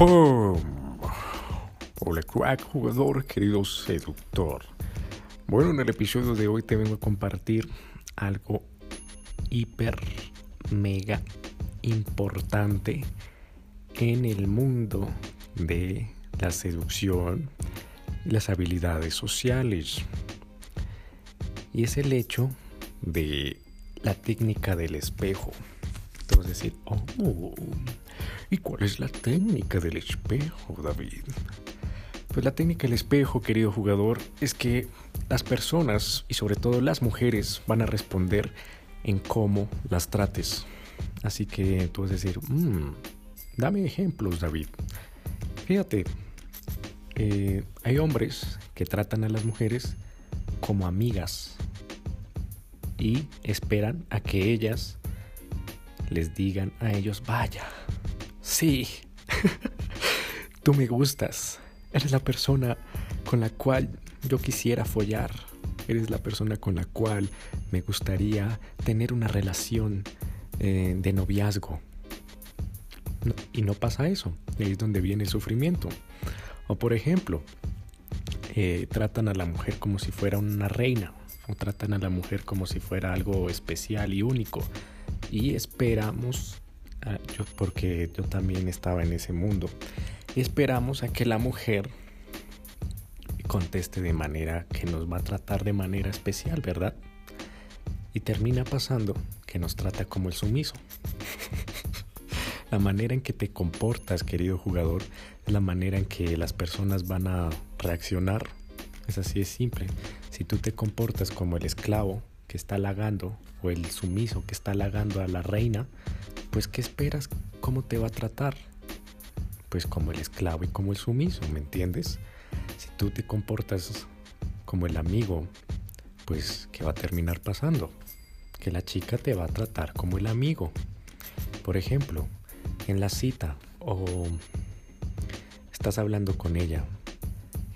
¡Boom! Hola crack, jugador, querido seductor. Bueno, en el episodio de hoy te vengo a compartir algo hiper, mega importante en el mundo de la seducción y las habilidades sociales. Y es el hecho de la técnica del espejo. A decir, oh, ¿y cuál es la técnica del espejo, David? Pues la técnica del espejo, querido jugador, es que las personas y sobre todo las mujeres van a responder en cómo las trates. Así que tú vas a decir, mmm, dame ejemplos, David. Fíjate, eh, hay hombres que tratan a las mujeres como amigas y esperan a que ellas les digan a ellos, vaya, sí, tú me gustas Eres la persona con la cual yo quisiera follar. Eres la persona con la cual me gustaría tener una relación eh, de noviazgo. y no pasa eso. Ahí es donde viene el sufrimiento. O por ejemplo, eh, tratan a la mujer como si fuera una reina. O tratan a la mujer como si fuera algo especial y único. Y esperamos, yo, porque yo también estaba en ese mundo y esperamos a que la mujer conteste de manera que nos va a tratar de manera especial, ¿verdad? Y termina pasando que nos trata como el sumiso. la manera en que te comportas, querido jugador, es la manera en que las personas van a reaccionar. Es así, es simple. Si tú te comportas como el esclavo que está halagando o el sumiso que está halagando a la reina, pues ¿qué esperas? ¿Cómo te va a tratar? pues como el esclavo y como el sumiso, ¿me entiendes? Si tú te comportas como el amigo, pues ¿qué va a terminar pasando? Que la chica te va a tratar como el amigo. Por ejemplo, en la cita o estás hablando con ella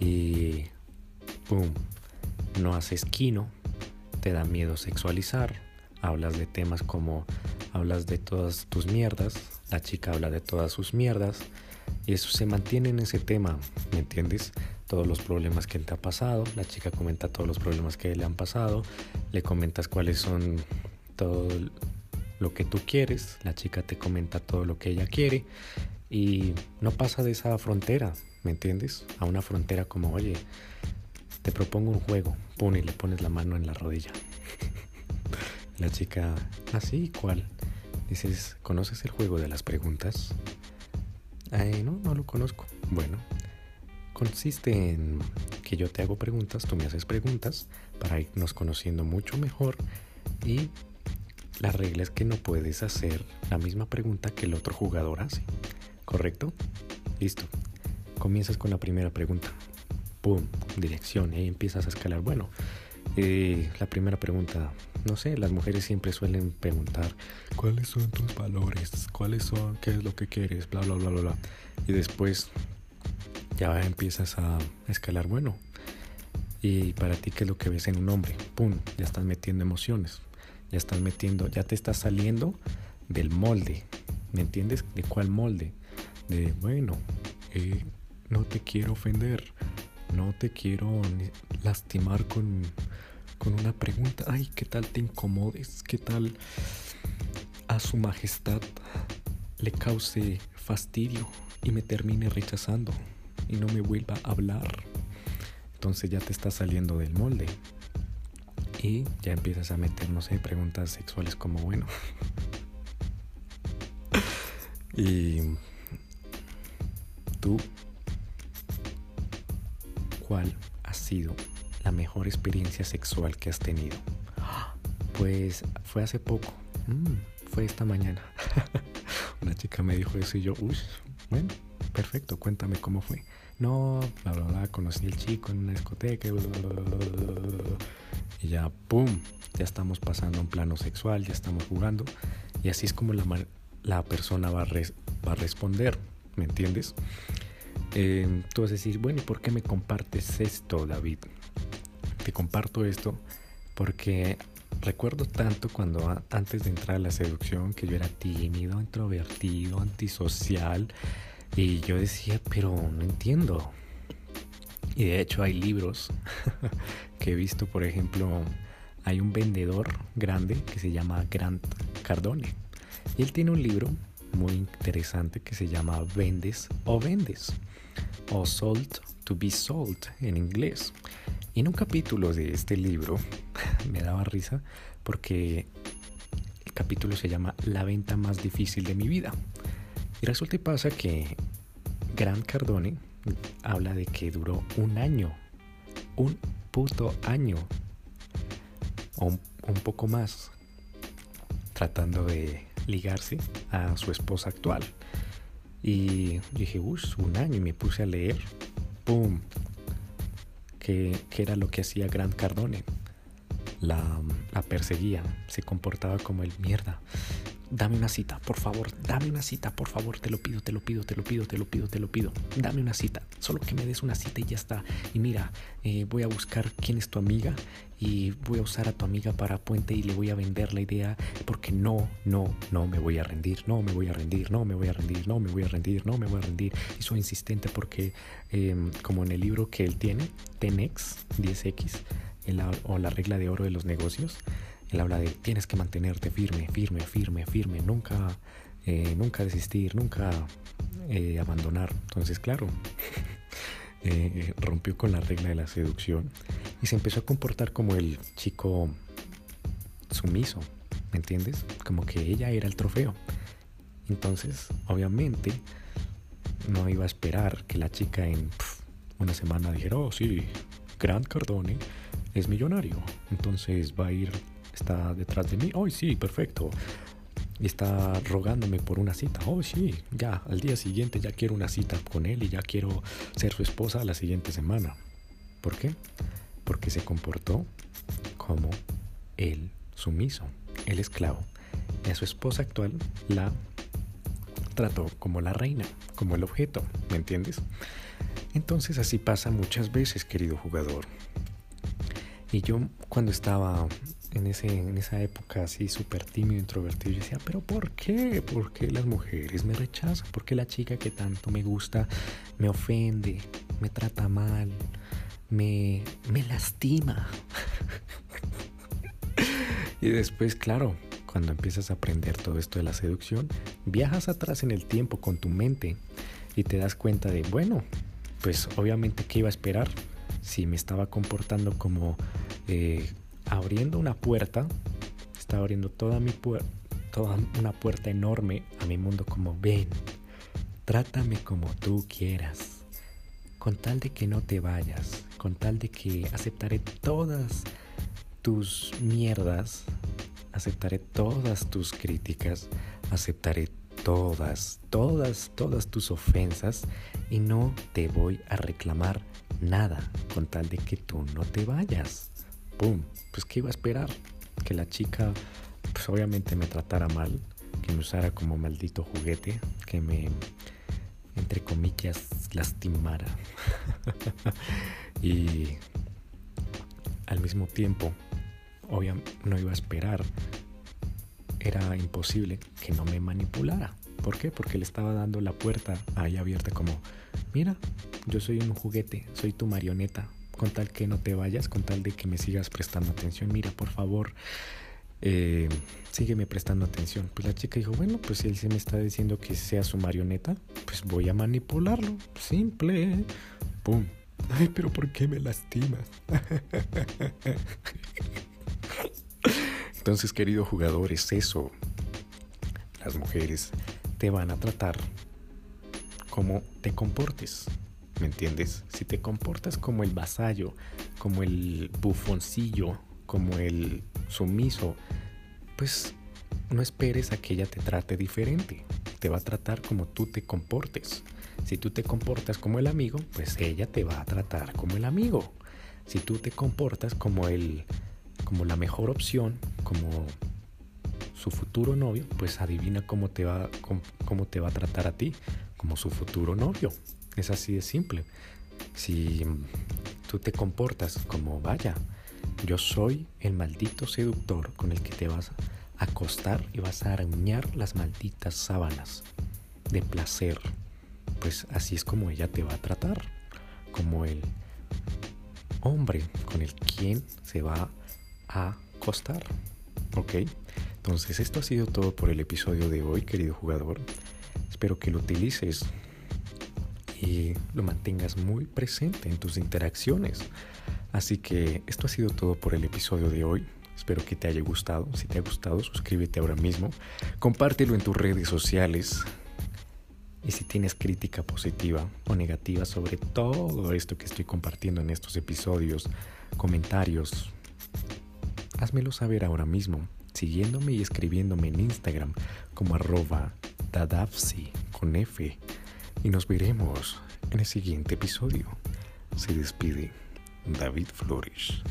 y ¡pum! No haces quino, te da miedo sexualizar, hablas de temas como hablas de todas tus mierdas, la chica habla de todas sus mierdas, y eso se mantiene en ese tema, ¿me entiendes? Todos los problemas que te ha pasado, la chica comenta todos los problemas que le han pasado, le comentas cuáles son todo lo que tú quieres, la chica te comenta todo lo que ella quiere y no pasa de esa frontera, ¿me entiendes? A una frontera como, oye, te propongo un juego, pone y le pones la mano en la rodilla. la chica, así, ¿cuál? Dices, ¿conoces el juego de las preguntas? no, no lo conozco. Bueno, consiste en que yo te hago preguntas, tú me haces preguntas para irnos conociendo mucho mejor y la regla es que no puedes hacer la misma pregunta que el otro jugador hace. ¿Correcto? Listo. Comienzas con la primera pregunta. ¡Pum! Dirección. Y empiezas a escalar. Bueno, eh, la primera pregunta, no sé, las mujeres siempre suelen preguntar, ¿cuáles son tus valores? ¿Cuáles son? ¿Qué es lo que quieres? Bla, bla, bla, bla, bla. Y después ya empiezas a escalar, bueno, ¿y para ti qué es lo que ves en un hombre? ¡Pum! Ya estás metiendo emociones, ya estás metiendo, ya te estás saliendo del molde, ¿me entiendes? ¿De cuál molde? De, bueno, eh, no te quiero ofender, no te quiero lastimar con con una pregunta, ay, ¿qué tal te incomodes? ¿Qué tal a su majestad le cause fastidio y me termine rechazando y no me vuelva a hablar? Entonces ya te estás saliendo del molde y ya empiezas a meter, no sé, preguntas sexuales como, bueno. y tú, ¿cuál ha sido la mejor experiencia sexual que has tenido? Pues fue hace poco. Mm, fue esta mañana. Una chica me dijo eso y yo, bueno, perfecto, cuéntame cómo fue. No, bla, bla, bla, conocí al chico en una discoteca, y ya, ¡pum! Ya estamos pasando a un plano sexual, ya estamos jugando, y así es como la, la persona va a, va a responder, ¿me entiendes? Eh, tú vas decir, bueno, ¿y por qué me compartes esto, David? Te comparto esto porque recuerdo tanto cuando antes de entrar a la seducción que yo era tímido, introvertido, antisocial, Y yo decía, pero no entiendo. Y de hecho hay libros que he visto, por ejemplo, hay un vendedor grande que se llama Grant Cardone. Y él tiene un libro muy interesante que se llama Vendes o Vendes. O Sold to be Sold en inglés. Y en un capítulo de este libro me daba risa porque el capítulo se llama La venta más difícil de mi vida. Y resulta y pasa que Grant Cardone habla de que duró un año, un puto año, o un, poco más, tratando de ligarse a su esposa actual. Y dije, uff, un año y me puse a leer. ¡Pum! ¿Qué, era lo que hacía Grant Cardone? La perseguía, se comportaba como el mierda dame una cita, por favor, dame una cita, por favor, te lo pido, te lo pido, te lo pido, te lo pido, te lo pido, dame una cita, solo que me des una cita y ya está. Y mira, eh, voy a buscar quién es tu amiga y voy a usar a tu amiga para puente y le voy a vender la idea porque no, no, no me voy a rendir, no me voy a rendir, no me voy a rendir, no me voy a rendir, no me voy a rendir. Y soy insistente porque em, como en el libro que él tiene, Tenex 10X, o la regla de oro de los negocios, él habla de tienes que mantenerte firme, firme, firme, firme, nunca, eh, nunca desistir, nunca eh, abandonar. Entonces, claro, eh, rompió con la regla de la seducción y se empezó a comportar como el chico sumiso, ¿me entiendes? Como que ella era el trofeo. Entonces, obviamente, no iba a esperar que la chica en una semana dijera, oh sí, Grant Cardone es millonario, entonces va a ir está detrás de mí. Oh, sí, perfecto. Y está rogándome por una cita. Oh, sí, ya, al día siguiente ya quiero una cita con él y ya quiero ser su esposa la siguiente semana. ¿Por qué? Porque se comportó como el sumiso, el esclavo. Y a su esposa actual la trató como la reina, como el objeto, ¿me entiendes? Entonces así pasa muchas veces, querido jugador. Y yo cuando estaba en, ese, en esa época así súper tímido, introvertido, yo decía, pero ¿por qué? ¿Por qué las mujeres me rechazan? ¿Por qué la chica que tanto me gusta me ofende, me trata mal, me, me lastima? y después, claro, cuando empiezas a aprender todo esto de la seducción, viajas atrás en el tiempo con tu mente y te das cuenta de, bueno, pues obviamente, ¿qué iba a esperar? Si me estaba comportando como... Eh, abriendo una puerta, está abriendo toda mi puerta, toda una puerta enorme a mi mundo como ven, trátame como tú quieras, con tal de que no te vayas, con tal de que aceptaré todas tus mierdas, aceptaré todas tus críticas, aceptaré todas, todas, todas tus ofensas y no te voy a reclamar nada con tal de que tú no te vayas. ¡Pum! Pues ¿qué iba a esperar? Que la chica, pues obviamente me tratara mal, que me usara como maldito juguete, que me, entre comillas, lastimara. y al mismo tiempo, obviamente no iba a esperar, era imposible que no me manipulara. ¿Por qué? Porque le estaba dando la puerta ahí abierta como, mira, yo soy un juguete, soy tu marioneta, con tal que no te vayas, con tal de que me sigas prestando atención. Mira, por favor, eh, sígueme prestando atención. Pues la chica dijo, bueno, pues si él se me está diciendo que sea su marioneta, pues voy a manipularlo. Simple. ¡Pum! Ay, pero ¿por qué me lastimas? Entonces, querido jugador, es eso. Las mujeres te van a tratar como te comportes. ¿Me entiendes? Si te comportas como el vasallo, como el bufoncillo, como el sumiso, pues no esperes a que ella te trate diferente. Te va a tratar como tú te comportes. Si tú te comportas como el amigo, pues ella te va a tratar como el amigo. Si tú te comportas como el como la mejor opción, como su futuro novio, pues adivina cómo te va cómo te va a tratar a ti, como su futuro novio. Es así de simple. Si tú te comportas como, vaya, yo soy el maldito seductor con el que te vas a acostar y vas a arañar las malditas sábanas de placer, pues así es como ella te va a tratar, como el hombre con el quien se va a acostar. ¿Ok? Entonces esto ha sido todo por el episodio de hoy, querido jugador. Espero que lo utilices y lo mantengas muy presente en tus interacciones. Así que esto ha sido todo por el episodio de hoy. Espero que te haya gustado. Si te ha gustado, suscríbete ahora mismo. Compártelo en tus redes sociales. Y si tienes crítica positiva o negativa sobre todo esto que estoy compartiendo en estos episodios, comentarios, házmelo saber ahora mismo, siguiéndome y escribiéndome en Instagram como arroba dadafsi con F. Y nos veremos en el siguiente episodio. Se despide David Flores.